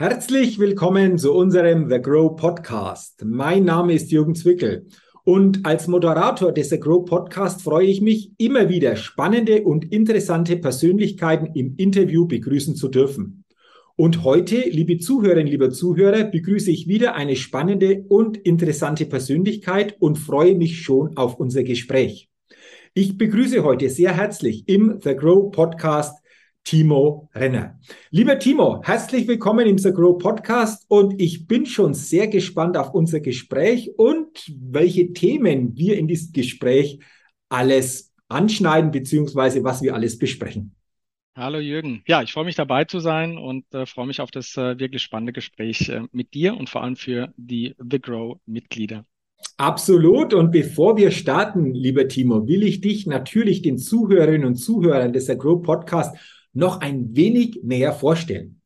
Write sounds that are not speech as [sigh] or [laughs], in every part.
Herzlich willkommen zu unserem The Grow Podcast. Mein Name ist Jürgen Zwickel und als Moderator des The Grow Podcast freue ich mich, immer wieder spannende und interessante Persönlichkeiten im Interview begrüßen zu dürfen. Und heute, liebe Zuhörerinnen, lieber Zuhörer, begrüße ich wieder eine spannende und interessante Persönlichkeit und freue mich schon auf unser Gespräch. Ich begrüße heute sehr herzlich im The Grow Podcast Timo Renner. Lieber Timo, herzlich willkommen im The Grow Podcast und ich bin schon sehr gespannt auf unser Gespräch und welche Themen wir in diesem Gespräch alles anschneiden, beziehungsweise was wir alles besprechen. Hallo Jürgen. Ja, ich freue mich dabei zu sein und äh, freue mich auf das äh, wirklich spannende Gespräch äh, mit dir und vor allem für die The Grow-Mitglieder. Absolut. Und bevor wir starten, lieber Timo, will ich dich natürlich den Zuhörerinnen und Zuhörern des The Grow Podcast noch ein wenig näher vorstellen.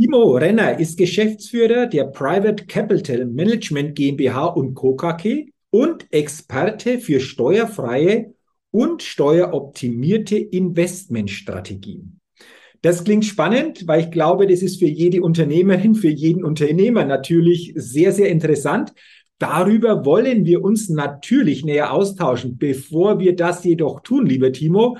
Timo Renner ist Geschäftsführer der Private Capital Management GmbH und Co. KG und Experte für steuerfreie und steueroptimierte Investmentstrategien. Das klingt spannend, weil ich glaube, das ist für jede Unternehmerin, für jeden Unternehmer natürlich sehr, sehr interessant. Darüber wollen wir uns natürlich näher austauschen. Bevor wir das jedoch tun, lieber Timo,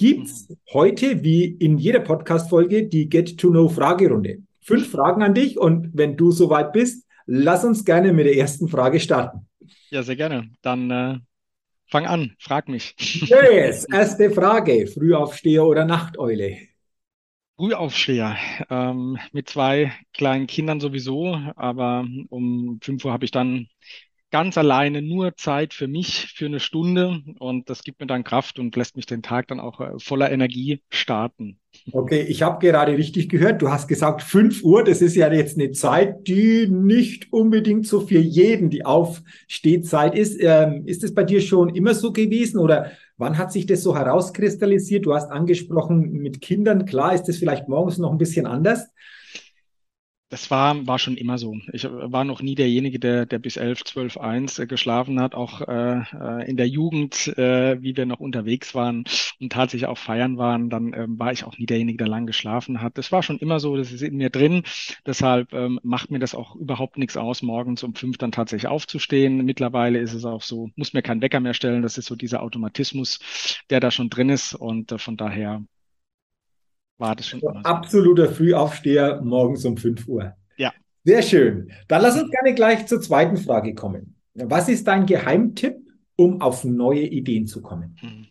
gibt es mhm. heute, wie in jeder Podcast-Folge, die Get-to-Know-Fragerunde. Fünf Fragen an dich und wenn du soweit bist, lass uns gerne mit der ersten Frage starten. Ja, sehr gerne. Dann äh, fang an, frag mich. [laughs] Yes, erste Frage. Frühaufsteher oder Nachteule? Frühaufsteher. Ähm, mit zwei kleinen Kindern sowieso, aber um 5 Uhr habe ich dann ganz alleine nur Zeit für mich für eine Stunde und das gibt mir dann Kraft und lässt mich den Tag dann auch äh, voller Energie starten. Okay, ich habe gerade richtig gehört, du hast gesagt 5 Uhr, das ist ja jetzt eine Zeit, die nicht unbedingt so für jeden die Aufstehzeit ist. Ähm, ist es bei dir schon immer so gewesen oder wann hat sich das so herauskristallisiert? Du hast angesprochen mit Kindern, klar ist das vielleicht morgens noch ein bisschen anders, das war, war schon immer so. Ich war noch nie derjenige, der, der bis 11, 12, 1 geschlafen hat. Auch äh, äh, in der Jugend, äh, wie wir noch unterwegs waren und tatsächlich auch feiern waren, dann ähm, war ich auch nie derjenige, der lang geschlafen hat. Das war schon immer so, das ist in mir drin. Deshalb ähm, macht mir das auch überhaupt nichts aus, morgens um fünf dann tatsächlich aufzustehen. Mittlerweile ist es auch so, muss mir keinen Wecker mehr stellen. Das ist so dieser Automatismus, der da schon drin ist. Und äh, von daher war das schon. Also absoluter Frühaufsteher morgens um 5 Uhr. Ja. Sehr schön. Dann lass uns gerne gleich zur zweiten Frage kommen. Was ist dein Geheimtipp, um auf neue Ideen zu kommen? Hm.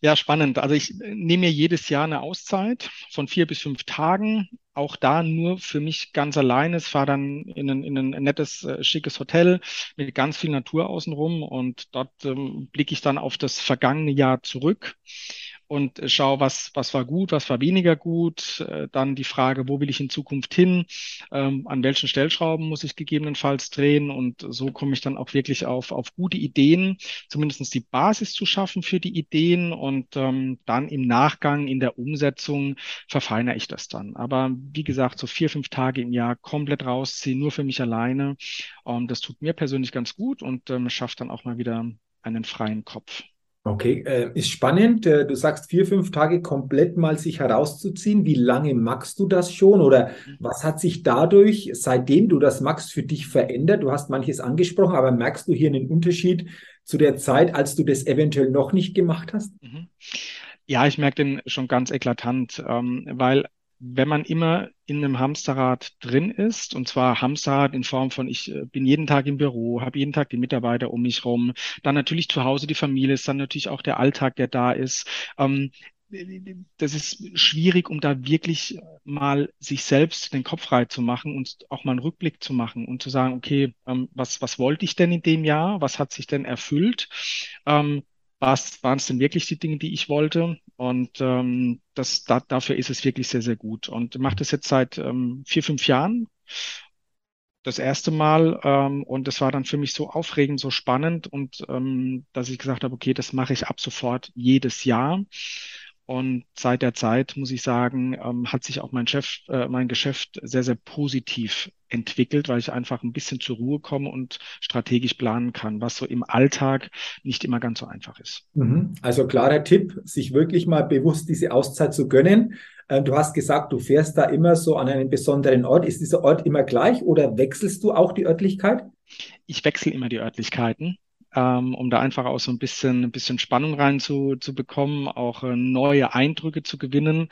Ja, spannend. Also ich nehme mir jedes Jahr eine Auszeit von vier bis fünf Tagen. Auch da nur für mich ganz alleine. Es fahre dann in ein, in ein nettes, äh, schickes Hotel mit ganz viel Natur außenrum und dort ähm, blicke ich dann auf das vergangene Jahr zurück und schaue, was, was war gut, was war weniger gut. Äh, dann die Frage, wo will ich in Zukunft hin? Ähm, an welchen Stellschrauben muss ich gegebenenfalls drehen? Und so komme ich dann auch wirklich auf, auf gute Ideen, zumindestens die Basis zu schaffen für die Ideen und ähm, dann im Nachgang in der Umsetzung verfeinere ich das dann. Aber wie gesagt, so vier, fünf Tage im Jahr komplett rausziehen, nur für mich alleine. Ähm, das tut mir persönlich ganz gut und ähm, schafft dann auch mal wieder einen freien Kopf. Okay, äh, ist spannend. Äh, du sagst vier, fünf Tage komplett mal sich herauszuziehen. Wie lange magst du das schon oder mhm. was hat sich dadurch, seitdem du das magst, für dich verändert? Du hast manches angesprochen, aber merkst du hier einen Unterschied zu der Zeit, als du das eventuell noch nicht gemacht hast? Mhm. Ja, ich merke den schon ganz eklatant, ähm, weil wenn man immer in einem Hamsterrad drin ist, und zwar Hamsterrad in Form von, ich äh, bin jeden Tag im Büro, habe jeden Tag die Mitarbeiter um mich rum, dann natürlich zu Hause die Familie ist, dann natürlich auch der Alltag, der da ist. Ähm, das ist schwierig, um da wirklich mal sich selbst den Kopf frei zu machen und auch mal einen Rückblick zu machen und zu sagen, okay, ähm, was, was wollte ich denn in dem Jahr? Was hat sich denn erfüllt? Ähm, was waren es denn wirklich die Dinge, die ich wollte? Und ähm, das, da, dafür ist es wirklich sehr, sehr gut. Und mache das jetzt seit ähm, vier, fünf Jahren. Das erste Mal. Ähm, und das war dann für mich so aufregend, so spannend und ähm, dass ich gesagt habe, okay, das mache ich ab sofort jedes Jahr. Und seit der Zeit, muss ich sagen, ähm, hat sich auch mein Chef, äh, mein Geschäft sehr, sehr positiv entwickelt, weil ich einfach ein bisschen zur Ruhe komme und strategisch planen kann, was so im Alltag nicht immer ganz so einfach ist. Mhm. Also klarer Tipp, sich wirklich mal bewusst diese Auszeit zu gönnen. Ähm, du hast gesagt, du fährst da immer so an einen besonderen Ort. Ist dieser Ort immer gleich oder wechselst du auch die Örtlichkeit? Ich wechsle immer die Örtlichkeiten ähm, um da einfach auch so ein bisschen, ein bisschen Spannung rein zu, auch äh, neue Eindrücke zu gewinnen.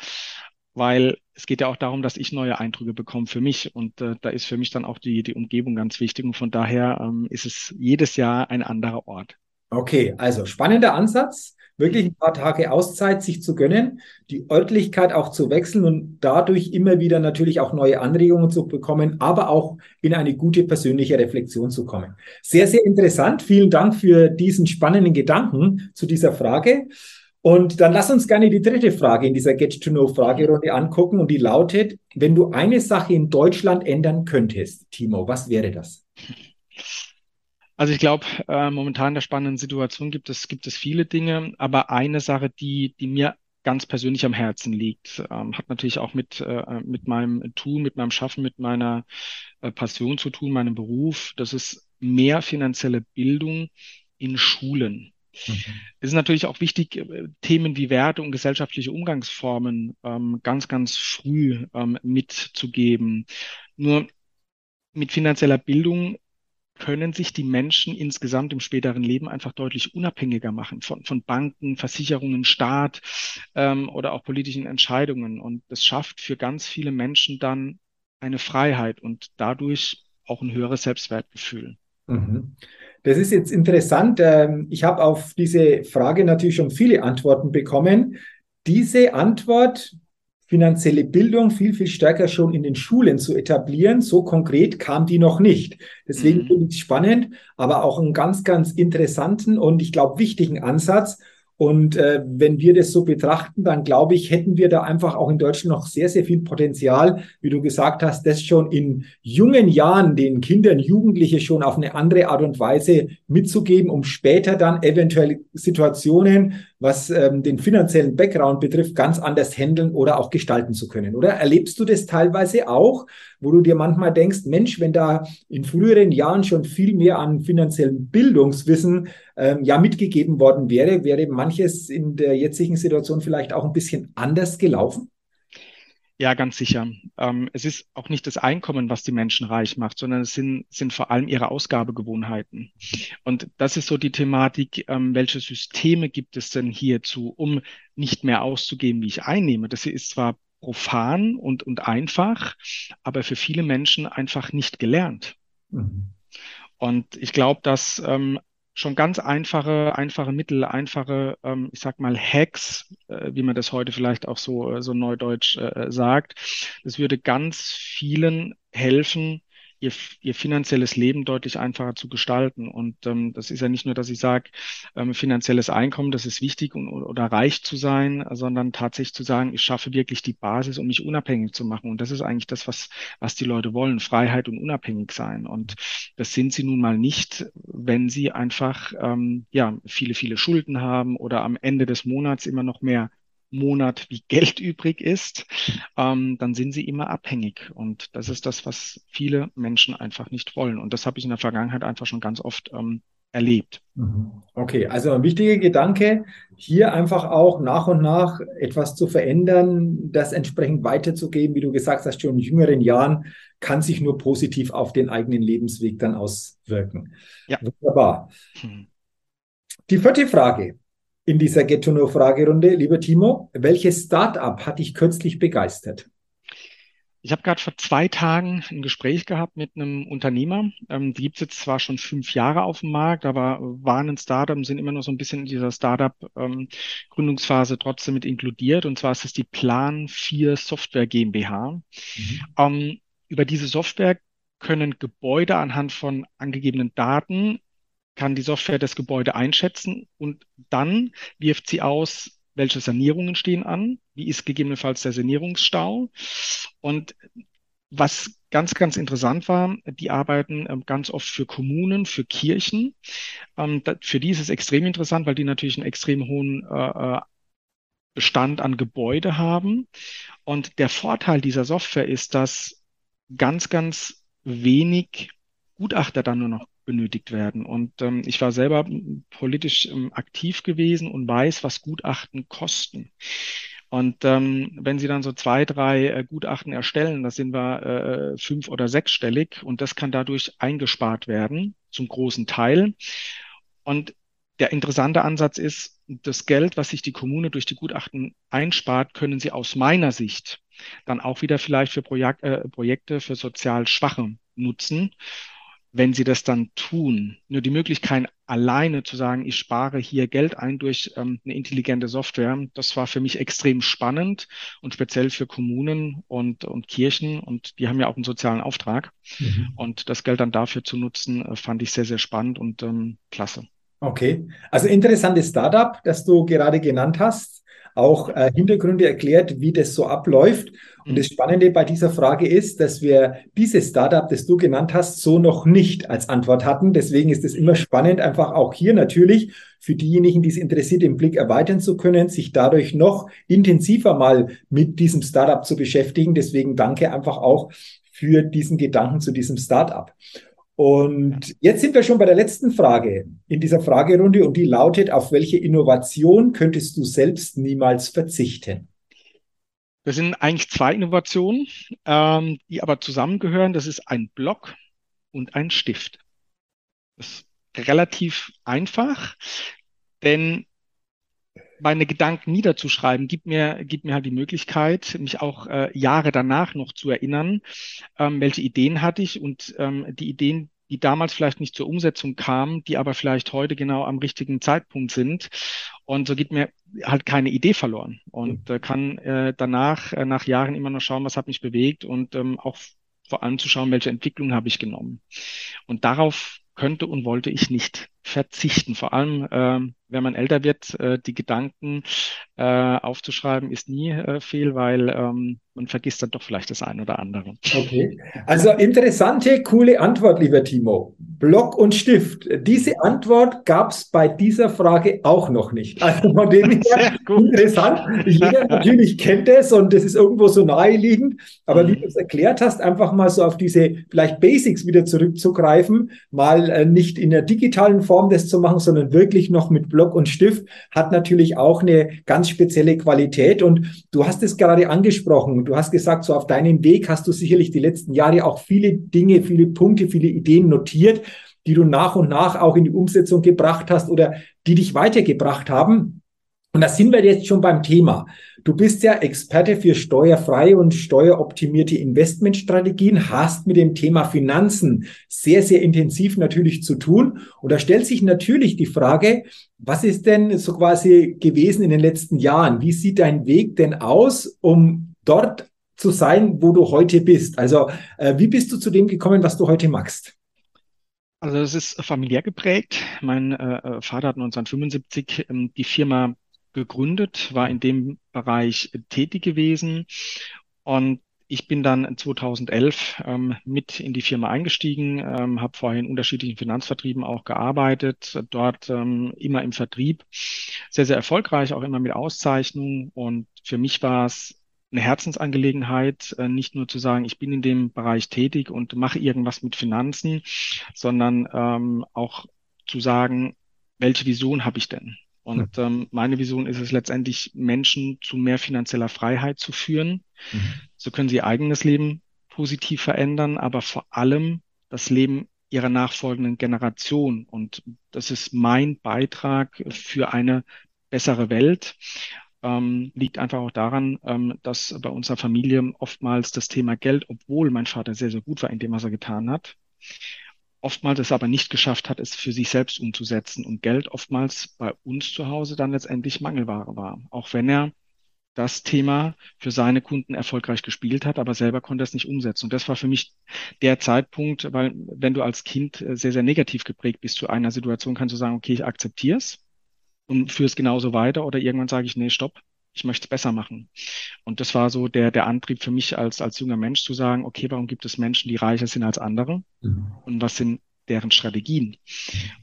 Weil es geht ja auch darum, dass ich neue Eindrücke bekomme für mich. Und äh, da ist für mich dann auch die, die Umgebung ganz wichtig. Und von daher ähm, ist es jedes Jahr ein anderer Ort. Okay, also spannender Ansatz, wirklich ein paar Tage Auszeit sich zu gönnen, die Örtlichkeit auch zu wechseln und dadurch immer wieder natürlich auch neue Anregungen zu bekommen, aber auch in eine gute persönliche Reflexion zu kommen. Sehr, sehr interessant. Vielen Dank für diesen spannenden Gedanken zu dieser Frage. Und dann lass uns gerne die dritte Frage in dieser Get-to-Know-Fragerunde angucken und die lautet, wenn du eine Sache in Deutschland ändern könntest, Timo, was wäre das? Also ich glaube, äh, momentan in der spannenden Situation gibt es, gibt es viele Dinge, aber eine Sache, die, die mir ganz persönlich am Herzen liegt, ähm, hat natürlich auch mit, äh, mit meinem Tun, mit meinem Schaffen, mit meiner äh, Passion zu tun, meinem Beruf. Das ist mehr finanzielle Bildung in Schulen. Mhm. Es ist natürlich auch wichtig, äh, Themen wie Werte und gesellschaftliche Umgangsformen ähm, ganz, ganz früh ähm, mitzugeben. Nur mit finanzieller Bildung können sich die Menschen insgesamt im späteren Leben einfach deutlich unabhängiger machen von, von Banken, Versicherungen, Staat ähm, oder auch politischen Entscheidungen. Und das schafft für ganz viele Menschen dann eine Freiheit und dadurch auch ein höheres Selbstwertgefühl. Mhm. Das ist jetzt interessant. Ähm, ich habe auf diese Frage natürlich schon viele Antworten bekommen. Diese Antwort, finanzielle Bildung viel, viel stärker schon in den Schulen zu etablieren, so konkret kam die noch nicht. Deswegen mhm. finde ich es spannend, aber auch einen ganz, ganz interessanten und ich glaube wichtigen Ansatz. Und äh, wenn wir das so betrachten, dann glaube ich, hätten wir da einfach auch in Deutschland noch sehr, sehr viel Potenzial, wie du gesagt hast, das schon in jungen Jahren den Kindern, Jugendliche schon auf eine andere Art und Weise mitzugeben, um später dann eventuell Situationen, was ähm, den finanziellen Background betrifft, ganz anders handeln oder auch gestalten zu können. Oder erlebst du das teilweise auch, wo du dir manchmal denkst, Mensch, wenn da in früheren Jahren schon viel mehr an finanziellem Bildungswissen ähm, ja mitgegeben worden wäre, wäre manches in der jetzigen Situation vielleicht auch ein bisschen anders gelaufen? Ja, ganz sicher. Ähm, es ist auch nicht das Einkommen, was die Menschen reich macht, sondern es sind, sind vor allem ihre Ausgabegewohnheiten. Und das ist so die Thematik, ähm, welche Systeme gibt es denn hierzu, um nicht mehr auszugeben, wie ich einnehme. Das ist zwar profan und, und einfach, aber für viele Menschen einfach nicht gelernt. Mhm. Und ich glaube, dass ähm, schon ganz einfache, einfache Mittel, einfache, ähm, ich sag mal, Hacks, äh, wie man das heute vielleicht auch so, äh, so neudeutsch äh, sagt, das würde ganz vielen helfen, ihr, ihr finanzielles Leben deutlich einfacher zu gestalten. Und ähm, das ist ja nicht nur, dass ich sage, ähm, finanzielles Einkommen, das ist wichtig und, oder reich zu sein, sondern tatsächlich zu sagen, ich schaffe wirklich die Basis, um mich unabhängig zu machen. Und das ist eigentlich das, was, was die Leute wollen, Freiheit und unabhängig sein. Und das sind sie nun mal nicht, wenn sie einfach ähm, ja viele, viele Schulden haben oder am Ende des Monats immer noch mehr Monat wie Geld [laughs] übrig ist, ähm, dann sind sie immer abhängig. Und das ist das, was viele Menschen einfach nicht wollen. Und das habe ich in der Vergangenheit einfach schon ganz oft ähm, erlebt. Mhm. Okay, also ein wichtiger Gedanke, hier einfach auch nach und nach etwas zu verändern, das entsprechend weiterzugeben, wie du gesagt hast, schon in jüngeren Jahren, kann sich nur positiv auf den eigenen Lebensweg dann auswirken. Ja. Wunderbar. Hm. Die vierte Frage in dieser Get-to-Know-Fragerunde. Lieber Timo, welches Startup hat dich kürzlich begeistert? Ich habe gerade vor zwei Tagen ein Gespräch gehabt mit einem Unternehmer. Ähm, die gibt es jetzt zwar schon fünf Jahre auf dem Markt, aber waren ein Startup, sind immer noch so ein bisschen in dieser Startup-Gründungsphase ähm, trotzdem mit inkludiert. Und zwar ist es die Plan 4 Software GmbH. Mhm. Ähm, über diese Software können Gebäude anhand von angegebenen Daten kann die Software das Gebäude einschätzen und dann wirft sie aus, welche Sanierungen stehen an, wie ist gegebenenfalls der Sanierungsstau. Und was ganz, ganz interessant war, die arbeiten ähm, ganz oft für Kommunen, für Kirchen. Ähm, für die ist es extrem interessant, weil die natürlich einen extrem hohen äh, äh, Bestand an Gebäude haben. Und der Vorteil dieser Software ist, dass ganz, ganz wenig Gutachter dann nur noch benötigt werden. Und ähm, ich war selber politisch ähm, aktiv gewesen und weiß, was Gutachten kosten. Und ähm, wenn Sie dann so zwei, drei äh, Gutachten erstellen, da sind wir äh, fünf- oder sechsstellig und das kann dadurch eingespart werden, zum großen Teil. Und der interessante Ansatz ist, das Geld, was sich die Kommune durch die Gutachten einspart, können sie aus meiner Sicht dann auch wieder vielleicht für Projek äh, Projekte für sozial Schwache nutzen wenn sie das dann tun. Nur die Möglichkeit alleine zu sagen, ich spare hier Geld ein durch ähm, eine intelligente Software, das war für mich extrem spannend und speziell für Kommunen und, und Kirchen und die haben ja auch einen sozialen Auftrag. Mhm. Und das Geld dann dafür zu nutzen, äh, fand ich sehr, sehr spannend und ähm, klasse. Okay, also interessantes Startup, das du gerade genannt hast auch äh, Hintergründe erklärt, wie das so abläuft. Und mhm. das Spannende bei dieser Frage ist, dass wir dieses Startup, das du genannt hast, so noch nicht als Antwort hatten. Deswegen ist es immer spannend, einfach auch hier natürlich für diejenigen, die es interessiert, den Blick erweitern zu können, sich dadurch noch intensiver mal mit diesem Startup zu beschäftigen. Deswegen danke einfach auch für diesen Gedanken zu diesem Startup. Und jetzt sind wir schon bei der letzten Frage in dieser Fragerunde und die lautet, auf welche Innovation könntest du selbst niemals verzichten? Das sind eigentlich zwei Innovationen, ähm, die aber zusammengehören. Das ist ein Block und ein Stift. Das ist relativ einfach, denn meine Gedanken niederzuschreiben, gibt mir, gibt mir halt die Möglichkeit, mich auch äh, Jahre danach noch zu erinnern, ähm, welche Ideen hatte ich und ähm, die Ideen, die damals vielleicht nicht zur Umsetzung kamen, die aber vielleicht heute genau am richtigen Zeitpunkt sind. Und so geht mir halt keine Idee verloren und äh, kann äh, danach, äh, nach Jahren immer noch schauen, was hat mich bewegt und ähm, auch vor allem zu schauen, welche Entwicklung habe ich genommen. Und darauf könnte und wollte ich nicht verzichten. Vor allem, ähm, wenn man älter wird, äh, die Gedanken äh, aufzuschreiben, ist nie äh, fehl, weil ähm, man vergisst dann doch vielleicht das ein oder andere. Okay. Also interessante, coole Antwort, lieber Timo. Block und Stift. Diese Antwort gab es bei dieser Frage auch noch nicht. Also von dem [laughs] her interessant. Jeder natürlich kennt es und das ist irgendwo so naheliegend. Aber mhm. wie du es erklärt hast, einfach mal so auf diese vielleicht Basics wieder zurückzugreifen, mal äh, nicht in der digitalen Form das zu machen, sondern wirklich noch mit Block und Stift, hat natürlich auch eine ganz spezielle Qualität. Und du hast es gerade angesprochen du hast gesagt, so auf deinem Weg hast du sicherlich die letzten Jahre auch viele Dinge, viele Punkte, viele Ideen notiert, die du nach und nach auch in die Umsetzung gebracht hast oder die dich weitergebracht haben. Und da sind wir jetzt schon beim Thema. Du bist ja Experte für steuerfreie und steueroptimierte Investmentstrategien, hast mit dem Thema Finanzen sehr, sehr intensiv natürlich zu tun. Und da stellt sich natürlich die Frage, was ist denn so quasi gewesen in den letzten Jahren? Wie sieht dein Weg denn aus, um dort zu sein, wo du heute bist. Also äh, wie bist du zu dem gekommen, was du heute machst? Also es ist familiär geprägt. Mein äh, äh Vater hat 1975 ähm, die Firma gegründet, war in dem Bereich tätig gewesen und ich bin dann 2011 ähm, mit in die Firma eingestiegen, ähm, habe vorher in unterschiedlichen Finanzvertrieben auch gearbeitet, dort ähm, immer im Vertrieb, sehr, sehr erfolgreich, auch immer mit Auszeichnungen. Und für mich war es eine Herzensangelegenheit, äh, nicht nur zu sagen, ich bin in dem Bereich tätig und mache irgendwas mit Finanzen, sondern ähm, auch zu sagen, welche Vision habe ich denn? Und ähm, meine Vision ist es letztendlich, Menschen zu mehr finanzieller Freiheit zu führen. Mhm. So können sie ihr eigenes Leben positiv verändern, aber vor allem das Leben ihrer nachfolgenden Generation. Und das ist mein Beitrag für eine bessere Welt ähm, liegt einfach auch daran, ähm, dass bei unserer Familie oftmals das Thema Geld, obwohl mein Vater sehr, sehr gut war in dem, was er getan hat, oftmals es aber nicht geschafft hat, es für sich selbst umzusetzen und Geld oftmals bei uns zu Hause dann letztendlich Mangelware war. Auch wenn er das Thema für seine Kunden erfolgreich gespielt hat, aber selber konnte es nicht umsetzen. Und das war für mich der Zeitpunkt, weil wenn du als Kind äh, sehr, sehr negativ geprägt bist zu einer Situation, kannst du sagen, okay, ich akzeptiere es und führe es genauso weiter oder irgendwann sage ich, nee, stopp, ich möchte es besser machen. Und das war so der, der Antrieb für mich als, als junger Mensch zu sagen, okay, warum gibt es Menschen, die reicher sind als andere? Mhm. Und was sind deren Strategien?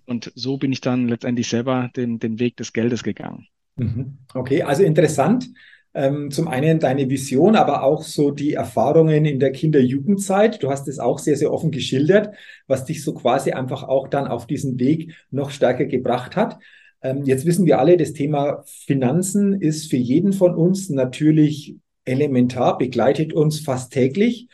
Und so bin ich dann letztendlich selber den, den Weg des Geldes gegangen. Mhm. Okay, also interessant. Ähm, zum einen deine Vision, aber auch so die Erfahrungen in der Kinder-Jugendzeit. Du hast es auch sehr, sehr offen geschildert, was dich so quasi einfach auch dann auf diesen Weg noch stärker gebracht hat. Ähm, jetzt wissen wir alle, das Thema Finanzen ist für jeden von uns natürlich elementar, begleitet uns fast täglich.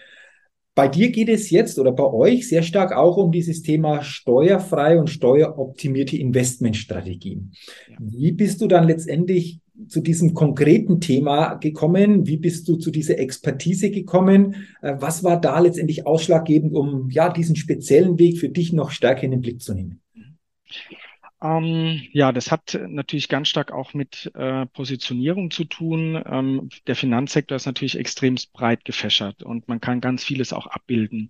Bei dir geht es jetzt oder bei euch sehr stark auch um dieses Thema steuerfrei und steueroptimierte Investmentstrategien. Wie bist du dann letztendlich zu diesem konkreten Thema gekommen? Wie bist du zu dieser Expertise gekommen? Äh, was war da letztendlich ausschlaggebend, um ja diesen speziellen Weg für dich noch stärker in den Blick zu nehmen? Ähm, ja, das hat natürlich ganz stark auch mit äh, Positionierung zu tun. Ähm, der Finanzsektor ist natürlich extrem breit gefächert und man kann ganz vieles auch abbilden.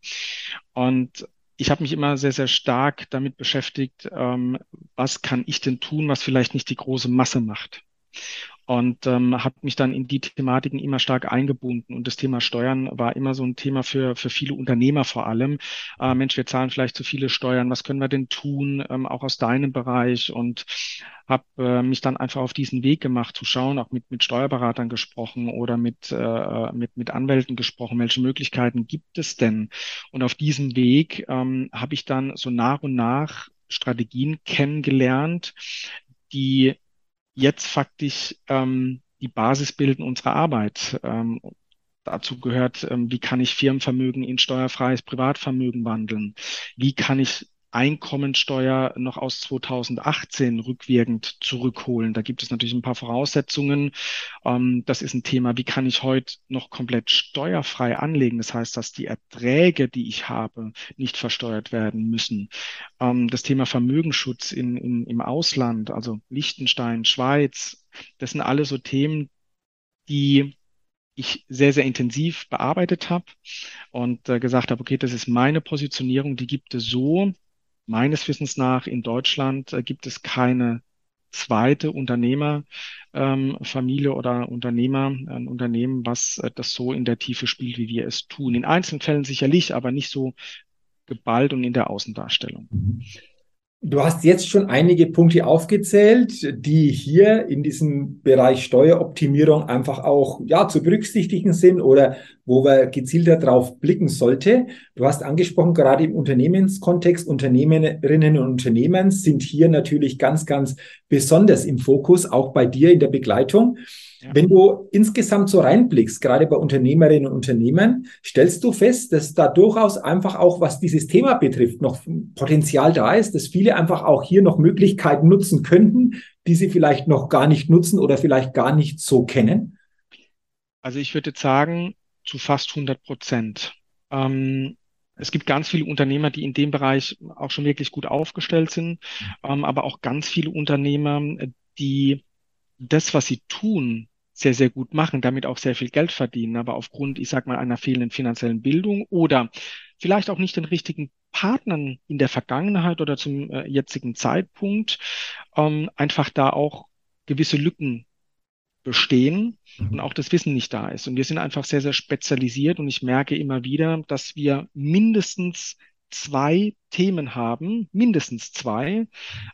Und ich habe mich immer sehr, sehr stark damit beschäftigt, ähm, was kann ich denn tun, was vielleicht nicht die große Masse macht und ähm, habe mich dann in die Thematiken immer stark eingebunden. Und das Thema Steuern war immer so ein Thema für, für viele Unternehmer vor allem. Äh, Mensch, wir zahlen vielleicht zu viele Steuern, was können wir denn tun, ähm, auch aus deinem Bereich? Und habe äh, mich dann einfach auf diesen Weg gemacht, zu schauen, auch mit, mit Steuerberatern gesprochen oder mit, äh, mit, mit Anwälten gesprochen, welche Möglichkeiten gibt es denn? Und auf diesem Weg ähm, habe ich dann so nach und nach Strategien kennengelernt, die jetzt faktisch ähm, die Basis bilden unserer Arbeit. Ähm, dazu gehört, ähm, wie kann ich Firmenvermögen in steuerfreies Privatvermögen wandeln? Wie kann ich Einkommensteuer noch aus 2018 rückwirkend zurückholen. Da gibt es natürlich ein paar Voraussetzungen. Ähm, das ist ein Thema, wie kann ich heute noch komplett steuerfrei anlegen? Das heißt, dass die Erträge, die ich habe, nicht versteuert werden müssen. Ähm, das Thema Vermögensschutz in, in, im Ausland, also Liechtenstein, Schweiz, das sind alle so Themen, die ich sehr, sehr intensiv bearbeitet habe und äh, gesagt habe, okay, das ist meine Positionierung, die gibt es so, meines Wissens nach in Deutschland äh, gibt es keine zweite Unternehmerfamilie ähm, oder Unternehmer, ein Unternehmen, was äh, das so in der Tiefe spielt, wie wir es tun. In einzelnen Fällen sicherlich, aber nicht so geballt und in der Außendarstellung. Du hast jetzt schon einige Punkte aufgezählt, die hier in diesem Bereich Steueroptimierung einfach auch ja zu berücksichtigen sind oder wo wir gezielter drauf blicken sollte. Du hast angesprochen, gerade im Unternehmenskontext, Unternehmerinnen und Unternehmen sind hier natürlich ganz, ganz besonders im Fokus, auch bei dir in der Begleitung. Wenn du insgesamt so reinblickst, gerade bei Unternehmerinnen und Unternehmern, stellst du fest, dass da durchaus einfach auch, was dieses Thema betrifft, noch Potenzial da ist, dass viele einfach auch hier noch Möglichkeiten nutzen könnten, die sie vielleicht noch gar nicht nutzen oder vielleicht gar nicht so kennen? Also ich würde sagen, zu fast 100 Prozent. Ähm, es gibt ganz viele Unternehmer, die in dem Bereich auch schon wirklich gut aufgestellt sind, ähm, aber auch ganz viele Unternehmer, die das, was sie tun, sehr, sehr gut machen, damit auch sehr viel Geld verdienen, aber aufgrund, ich sag mal, einer fehlenden finanziellen Bildung oder vielleicht auch nicht den richtigen Partnern in der Vergangenheit oder zum äh, jetzigen Zeitpunkt ähm, einfach da auch gewisse Lücken bestehen und mhm. auch das Wissen nicht da ist. Und wir sind einfach sehr, sehr spezialisiert und ich merke immer wieder, dass wir mindestens zwei Themen haben, mindestens zwei,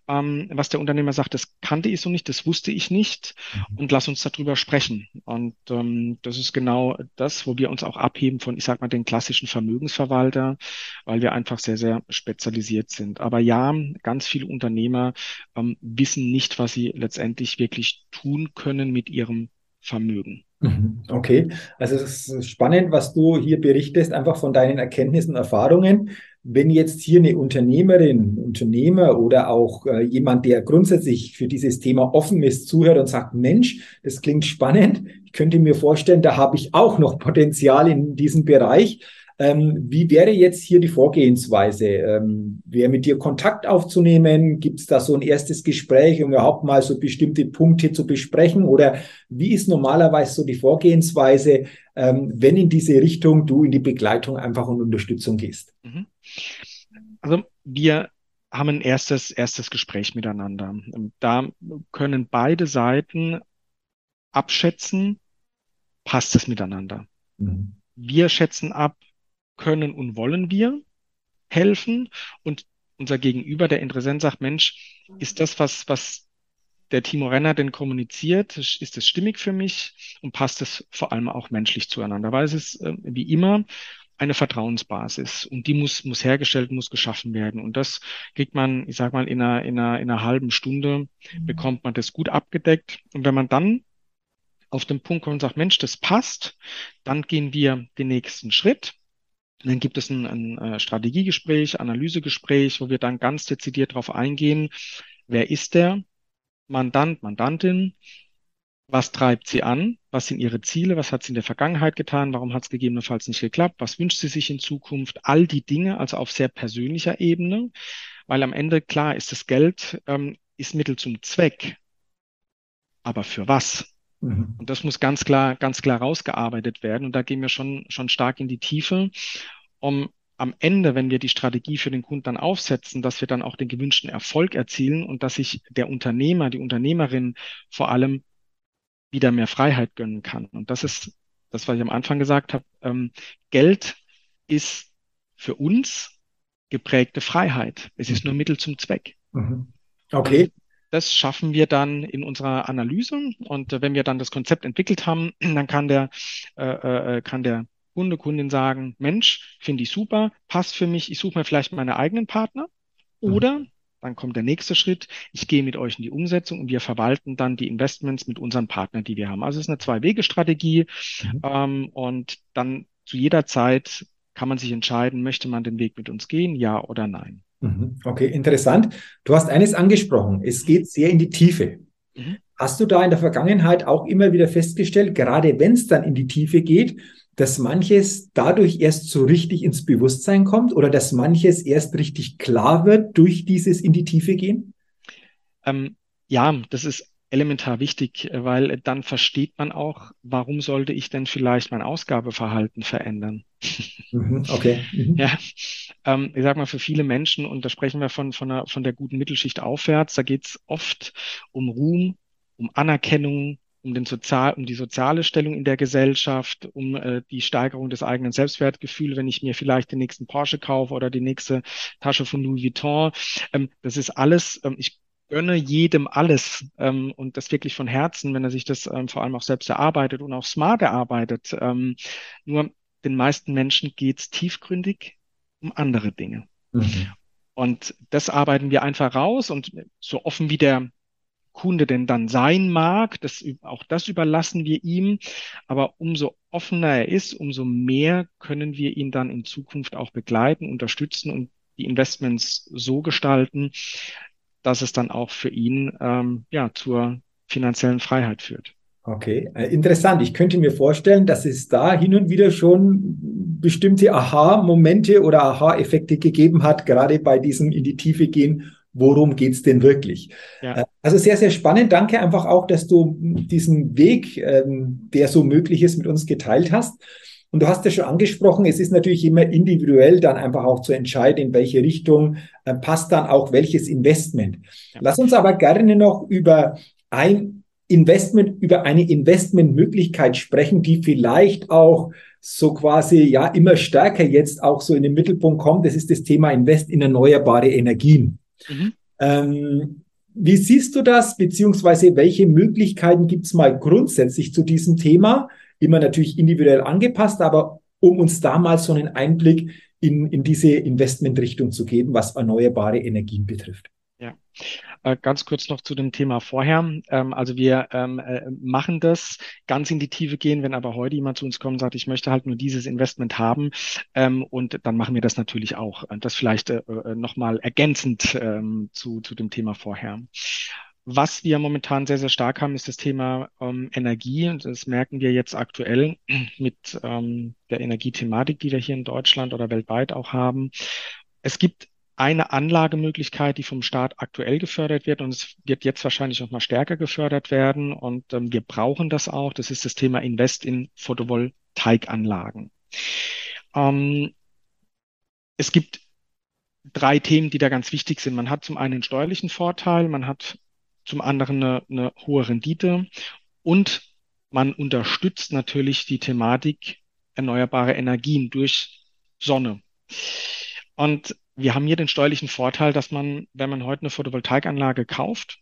ähm, was der Unternehmer sagt, das kannte ich so nicht, das wusste ich nicht mhm. und lass uns darüber sprechen. Und ähm, das ist genau das, wo wir uns auch abheben von, ich sag mal, den klassischen Vermögensverwalter, weil wir einfach sehr, sehr spezialisiert sind. Aber ja, ganz viele Unternehmer ähm, wissen nicht, was sie letztendlich wirklich tun können mit ihrem Vermögen. Mhm. Okay, also es ist spannend, was du hier berichtest, einfach von deinen Erkenntnissen und Erfahrungen. Wenn jetzt hier eine Unternehmerin, Unternehmer oder auch äh, jemand, der grundsätzlich für dieses Thema offen ist, zuhört und sagt, Mensch, das klingt spannend, ich könnte mir vorstellen, da habe ich auch noch Potenzial in diesem Bereich, ähm, wie wäre jetzt hier die Vorgehensweise? Ähm, wäre mit dir Kontakt aufzunehmen? Gibt es da so ein erstes Gespräch, um überhaupt mal so bestimmte Punkte zu besprechen? Oder wie ist normalerweise so die Vorgehensweise, ähm, wenn in diese Richtung du in die Begleitung einfach und Unterstützung gehst? Mhm. Also wir haben ein erstes, erstes Gespräch miteinander. Da können beide Seiten abschätzen, passt es miteinander. Mhm. Wir schätzen ab, können und wollen wir helfen und unser Gegenüber, der Interessent, sagt, Mensch, ist das was, was der Timo Renner denn kommuniziert, ist es stimmig für mich und passt es vor allem auch menschlich zueinander, weil es ist äh, wie immer eine Vertrauensbasis und die muss, muss hergestellt, muss geschaffen werden. Und das kriegt man, ich sag mal, in einer, in einer, in einer halben Stunde mhm. bekommt man das gut abgedeckt. Und wenn man dann auf den Punkt kommt und sagt, Mensch, das passt, dann gehen wir den nächsten Schritt. Dann gibt es ein, ein äh, Strategiegespräch, Analysegespräch, wo wir dann ganz dezidiert darauf eingehen, wer ist der Mandant, Mandantin, was treibt sie an? Was sind ihre Ziele? Was hat sie in der Vergangenheit getan? Warum hat es gegebenenfalls nicht geklappt? Was wünscht sie sich in Zukunft? All die Dinge, also auf sehr persönlicher Ebene, weil am Ende klar ist, das Geld ähm, ist Mittel zum Zweck. Aber für was? Mhm. Und das muss ganz klar, ganz klar rausgearbeitet werden. Und da gehen wir schon, schon stark in die Tiefe, um am Ende, wenn wir die Strategie für den Kunden dann aufsetzen, dass wir dann auch den gewünschten Erfolg erzielen und dass sich der Unternehmer, die Unternehmerin vor allem wieder mehr Freiheit gönnen kann. Und das ist das, was ich am Anfang gesagt habe. Ähm, Geld ist für uns geprägte Freiheit. Es ist nur Mittel zum Zweck. Mhm. Okay. Das schaffen wir dann in unserer Analyse. Und äh, wenn wir dann das Konzept entwickelt haben, [clears throat] dann kann der, äh, äh, kann der Kunde, Kundin sagen, Mensch, finde ich super, passt für mich, ich suche mir vielleicht meine eigenen Partner. Mhm. Oder dann kommt der nächste Schritt. Ich gehe mit euch in die Umsetzung und wir verwalten dann die Investments mit unseren Partnern, die wir haben. Also es ist eine Zwei-Wege-Strategie mhm. ähm, und dann zu jeder Zeit kann man sich entscheiden, möchte man den Weg mit uns gehen, ja oder nein. Mhm. Okay, interessant. Du hast eines angesprochen. Es geht sehr in die Tiefe. Hast du da in der Vergangenheit auch immer wieder festgestellt, gerade wenn es dann in die Tiefe geht, dass manches dadurch erst so richtig ins Bewusstsein kommt oder dass manches erst richtig klar wird durch dieses in die Tiefe gehen? Ähm, ja, das ist elementar wichtig, weil dann versteht man auch, warum sollte ich denn vielleicht mein Ausgabeverhalten verändern. Mhm, okay. Mhm. [laughs] Ja, ähm, ich sag mal, für viele Menschen, und da sprechen wir von, von, der, von der guten Mittelschicht aufwärts, da geht es oft um Ruhm, um Anerkennung, um, den Sozial, um die soziale Stellung in der Gesellschaft, um äh, die Steigerung des eigenen Selbstwertgefühls, wenn ich mir vielleicht den nächsten Porsche kaufe oder die nächste Tasche von Louis Vuitton. Ähm, das ist alles, ähm, ich gönne jedem alles ähm, und das wirklich von Herzen, wenn er sich das ähm, vor allem auch selbst erarbeitet und auch smart erarbeitet. Ähm, nur den meisten Menschen geht's tiefgründig um andere Dinge. Mhm. Und das arbeiten wir einfach raus und so offen wie der Kunde denn dann sein mag, das, auch das überlassen wir ihm. Aber umso offener er ist, umso mehr können wir ihn dann in Zukunft auch begleiten, unterstützen und die Investments so gestalten, dass es dann auch für ihn ähm, ja zur finanziellen Freiheit führt. Okay, äh, interessant. Ich könnte mir vorstellen, dass es da hin und wieder schon bestimmte Aha-Momente oder Aha-Effekte gegeben hat, gerade bei diesem in die Tiefe gehen worum geht's denn wirklich? Ja. Äh, also sehr, sehr spannend. Danke einfach auch, dass du diesen Weg, ähm, der so möglich ist, mit uns geteilt hast. Und du hast ja schon angesprochen, es ist natürlich immer individuell dann einfach auch zu entscheiden, in welche Richtung äh, passt dann auch welches Investment. Ja. Lass uns aber gerne noch über ein Investment, über eine Investmentmöglichkeit sprechen, die vielleicht auch so quasi ja immer stärker jetzt auch so in den Mittelpunkt kommt. Das ist das Thema Invest in erneuerbare Energien. Mhm. Ähm, wie siehst du das, beziehungsweise welche Möglichkeiten gibt es mal grundsätzlich zu diesem Thema? Immer natürlich individuell angepasst, aber um uns da mal so einen Einblick in, in diese Investmentrichtung zu geben, was erneuerbare Energien betrifft. Ja, ganz kurz noch zu dem Thema vorher. Ähm, also wir ähm, äh, machen das ganz in die Tiefe gehen, wenn aber heute jemand zu uns kommt und sagt, ich möchte halt nur dieses Investment haben ähm, und dann machen wir das natürlich auch. Das vielleicht äh, nochmal ergänzend zu, zu dem Thema vorher. Was wir momentan sehr, sehr stark haben, ist das Thema ähm, Energie. Und das merken wir jetzt aktuell mit ähm, der Energiethematik, die wir hier in Deutschland oder weltweit auch haben. Es gibt eine Anlagemöglichkeit, die vom Staat aktuell gefördert wird und es wird jetzt wahrscheinlich noch mal stärker gefördert werden und ähm, wir brauchen das auch. Das ist das Thema Invest in Photovoltaikanlagen. Ähm, es gibt drei Themen, die da ganz wichtig sind. Man hat zum einen einen steuerlichen Vorteil, man hat zum anderen eine, eine hohe Rendite und man unterstützt natürlich die Thematik erneuerbare Energien durch Sonne. Und wir haben hier den steuerlichen Vorteil, dass man, wenn man heute eine Photovoltaikanlage kauft,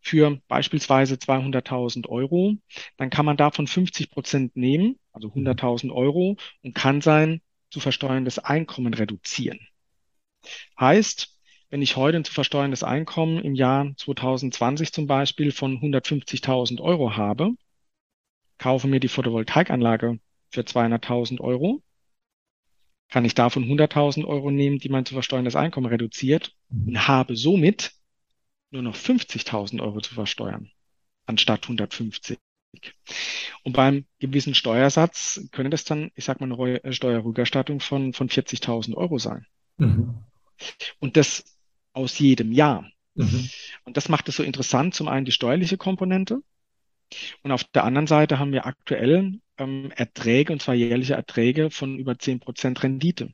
für beispielsweise 200.000 Euro, dann kann man davon 50 Prozent nehmen, also 100.000 Euro, und kann sein zu versteuerndes Einkommen reduzieren. Heißt, wenn ich heute ein zu versteuerndes Einkommen im Jahr 2020 zum Beispiel von 150.000 Euro habe, kaufe mir die Photovoltaikanlage für 200.000 Euro, kann ich davon 100.000 Euro nehmen, die mein zu versteuerndes Einkommen reduziert und habe somit nur noch 50.000 Euro zu versteuern, anstatt 150. Und beim gewissen Steuersatz könnte das dann, ich sag mal, eine Steuerrückerstattung von, von 40.000 Euro sein. Mhm. Und das aus jedem Jahr. Mhm. Und das macht es so interessant. Zum einen die steuerliche Komponente. Und auf der anderen Seite haben wir aktuell ähm, Erträge, und zwar jährliche Erträge von über 10 Prozent Rendite.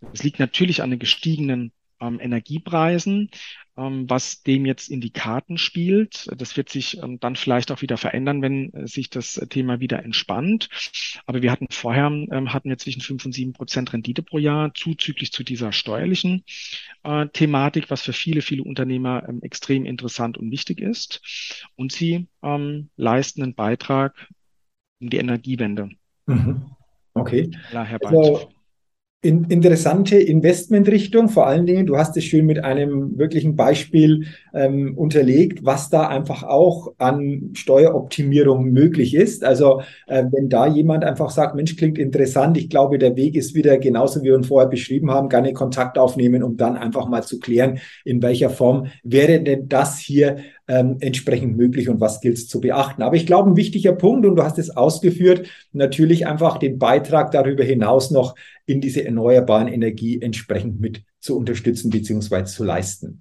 Das liegt natürlich an den gestiegenen ähm, Energiepreisen, ähm, was dem jetzt in die Karten spielt. Das wird sich ähm, dann vielleicht auch wieder verändern, wenn äh, sich das Thema wieder entspannt. Aber wir hatten vorher, ähm, hatten wir zwischen fünf und sieben Prozent Rendite pro Jahr, zuzüglich zu dieser steuerlichen äh, Thematik, was für viele, viele Unternehmer ähm, extrem interessant und wichtig ist. Und sie ähm, leisten einen Beitrag um die Energiewende. Mhm. Okay. Also, in, interessante Investmentrichtung, vor allen Dingen, du hast es schön mit einem wirklichen Beispiel ähm, unterlegt, was da einfach auch an Steueroptimierung möglich ist. Also äh, wenn da jemand einfach sagt, Mensch, klingt interessant, ich glaube, der Weg ist wieder genauso, wie wir ihn vorher beschrieben haben, gerne Kontakt aufnehmen, um dann einfach mal zu klären, in welcher Form wäre denn das hier ähm, entsprechend möglich und was gilt es zu beachten. Aber ich glaube, ein wichtiger Punkt, und du hast es ausgeführt, natürlich einfach den Beitrag darüber hinaus noch in diese erneuerbaren Energie entsprechend mit zu unterstützen bzw. zu leisten.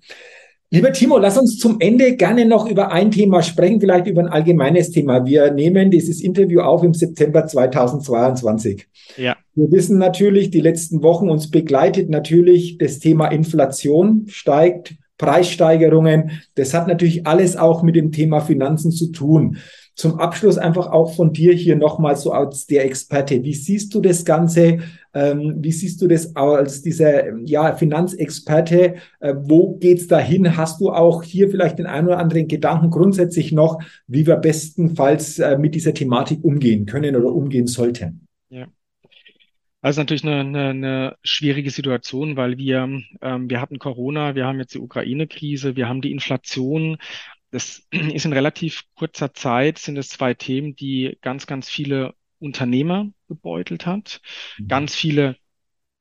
Lieber Timo, lass uns zum Ende gerne noch über ein Thema sprechen, vielleicht über ein allgemeines Thema. Wir nehmen dieses Interview auf im September 2022. Ja. Wir wissen natürlich, die letzten Wochen uns begleitet natürlich das Thema Inflation steigt, Preissteigerungen. Das hat natürlich alles auch mit dem Thema Finanzen zu tun. Zum Abschluss einfach auch von dir hier nochmal so als der Experte. Wie siehst du das Ganze? Ähm, wie siehst du das als dieser ja, Finanzexperte? Äh, wo geht's dahin? Hast du auch hier vielleicht den einen oder anderen Gedanken grundsätzlich noch, wie wir bestenfalls äh, mit dieser Thematik umgehen können oder umgehen sollten? Ja. Also natürlich eine, eine, eine schwierige Situation, weil wir, ähm, wir hatten Corona, wir haben jetzt die Ukraine-Krise, wir haben die Inflation. Das [clears throat] ist in relativ kurzer Zeit, sind es zwei Themen, die ganz, ganz viele Unternehmer gebeutelt hat, mhm. ganz viele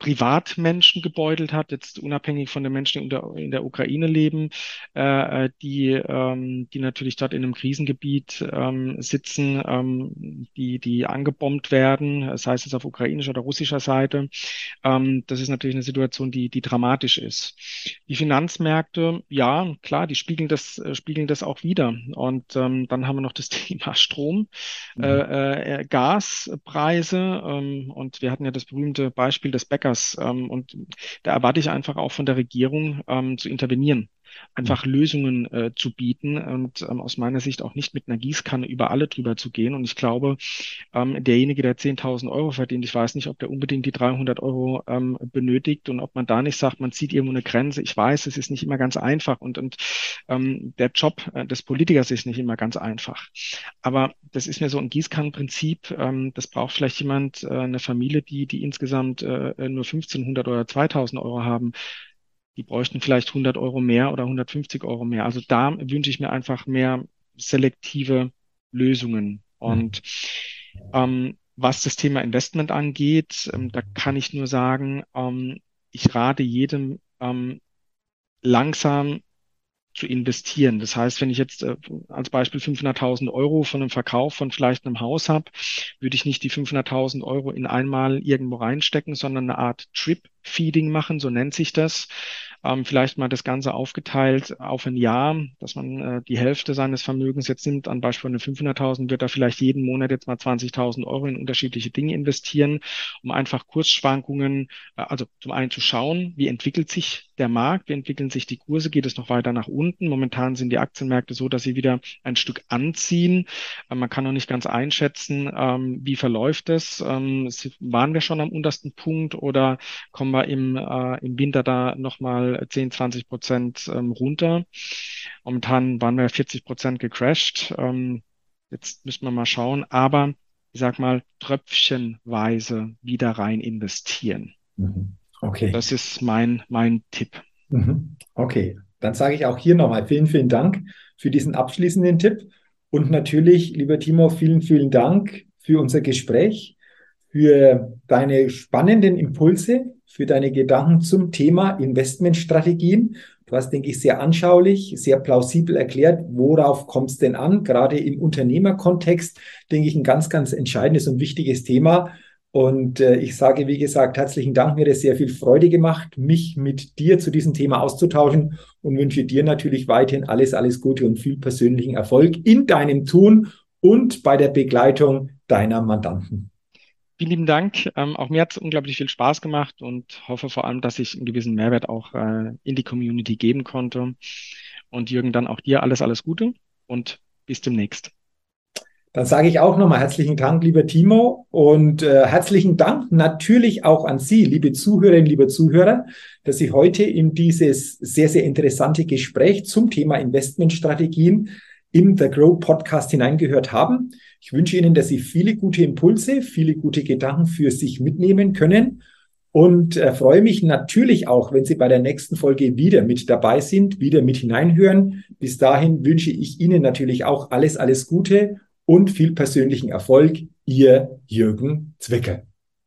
Privatmenschen gebeutelt hat, jetzt unabhängig von den Menschen, die in der, in der Ukraine leben, äh, äh, die, ähm, die natürlich dort in einem Krisengebiet ähm, sitzen, ähm, die, die angebombt werden, heißt es auf ukrainischer oder russischer Seite. Ähm, das ist natürlich eine Situation, die, die dramatisch ist. Die Finanzmärkte, ja, klar, die spiegeln das, äh, spiegeln das auch wieder. Und ähm, dann haben wir noch das [laughs] Thema Strom, mhm. äh, äh, Gaspreise ähm, und wir hatten ja das berühmte Beispiel des Bäckers Amerikas. Ähm, und da erwarte ich einfach auch von der Regierung ähm, zu intervenieren einfach Lösungen äh, zu bieten und ähm, aus meiner Sicht auch nicht mit einer Gießkanne über alle drüber zu gehen. Und ich glaube, ähm, derjenige, der 10.000 Euro verdient, ich weiß nicht, ob der unbedingt die 300 Euro ähm, benötigt und ob man da nicht sagt, man zieht irgendwo eine Grenze. Ich weiß, es ist nicht immer ganz einfach und, und ähm, der Job äh, des Politikers ist nicht immer ganz einfach. Aber das ist mir so ein Gießkannenprinzip. Ähm, das braucht vielleicht jemand, äh, eine Familie, die, die insgesamt äh, nur 1500 oder 2000 Euro haben die bräuchten vielleicht 100 Euro mehr oder 150 Euro mehr. Also da wünsche ich mir einfach mehr selektive Lösungen. Und ähm, was das Thema Investment angeht, ähm, da kann ich nur sagen, ähm, ich rate jedem ähm, langsam zu investieren. Das heißt, wenn ich jetzt äh, als Beispiel 500.000 Euro von einem Verkauf von vielleicht einem Haus habe, würde ich nicht die 500.000 Euro in einmal irgendwo reinstecken, sondern eine Art Trip-Feeding machen, so nennt sich das ähm, vielleicht mal das Ganze aufgeteilt auf ein Jahr, dass man äh, die Hälfte seines Vermögens jetzt nimmt, an Beispiel eine 500.000, wird er vielleicht jeden Monat jetzt mal 20.000 Euro in unterschiedliche Dinge investieren, um einfach Kursschwankungen, äh, also zum einen zu schauen, wie entwickelt sich der Markt? Wie entwickeln sich die Kurse? Geht es noch weiter nach unten? Momentan sind die Aktienmärkte so, dass sie wieder ein Stück anziehen. Äh, man kann noch nicht ganz einschätzen, ähm, wie verläuft es. Ähm, waren wir schon am untersten Punkt oder kommen wir im, äh, im Winter da nochmal 10, 20 Prozent ähm, runter? Momentan waren wir 40 Prozent gecrashed. Jetzt müssen wir mal schauen. Aber ich sag mal, tröpfchenweise wieder rein investieren. Mhm. Okay. Das ist mein, mein Tipp. Mhm. Okay, dann sage ich auch hier nochmal vielen, vielen Dank für diesen abschließenden Tipp. Und natürlich, lieber Timo, vielen, vielen Dank für unser Gespräch, für deine spannenden Impulse, für deine Gedanken zum Thema Investmentstrategien. Du hast, denke ich, sehr anschaulich, sehr plausibel erklärt, worauf kommt es denn an? Gerade im Unternehmerkontext, denke ich, ein ganz, ganz entscheidendes und wichtiges Thema. Und äh, ich sage, wie gesagt, herzlichen Dank. Mir hat es sehr viel Freude gemacht, mich mit dir zu diesem Thema auszutauschen und wünsche dir natürlich weiterhin alles, alles Gute und viel persönlichen Erfolg in deinem Tun und bei der Begleitung deiner Mandanten. Vielen lieben Dank. Ähm, auch mir hat es unglaublich viel Spaß gemacht und hoffe vor allem, dass ich einen gewissen Mehrwert auch äh, in die Community geben konnte. Und Jürgen, dann auch dir alles, alles Gute und bis demnächst. Dann sage ich auch nochmal herzlichen Dank, lieber Timo, und äh, herzlichen Dank natürlich auch an Sie, liebe Zuhörerinnen, liebe Zuhörer, dass Sie heute in dieses sehr, sehr interessante Gespräch zum Thema Investmentstrategien im The Grow Podcast hineingehört haben. Ich wünsche Ihnen, dass Sie viele gute Impulse, viele gute Gedanken für sich mitnehmen können und äh, freue mich natürlich auch, wenn Sie bei der nächsten Folge wieder mit dabei sind, wieder mit hineinhören. Bis dahin wünsche ich Ihnen natürlich auch alles, alles Gute und viel persönlichen Erfolg. Ihr Jürgen Zwicker.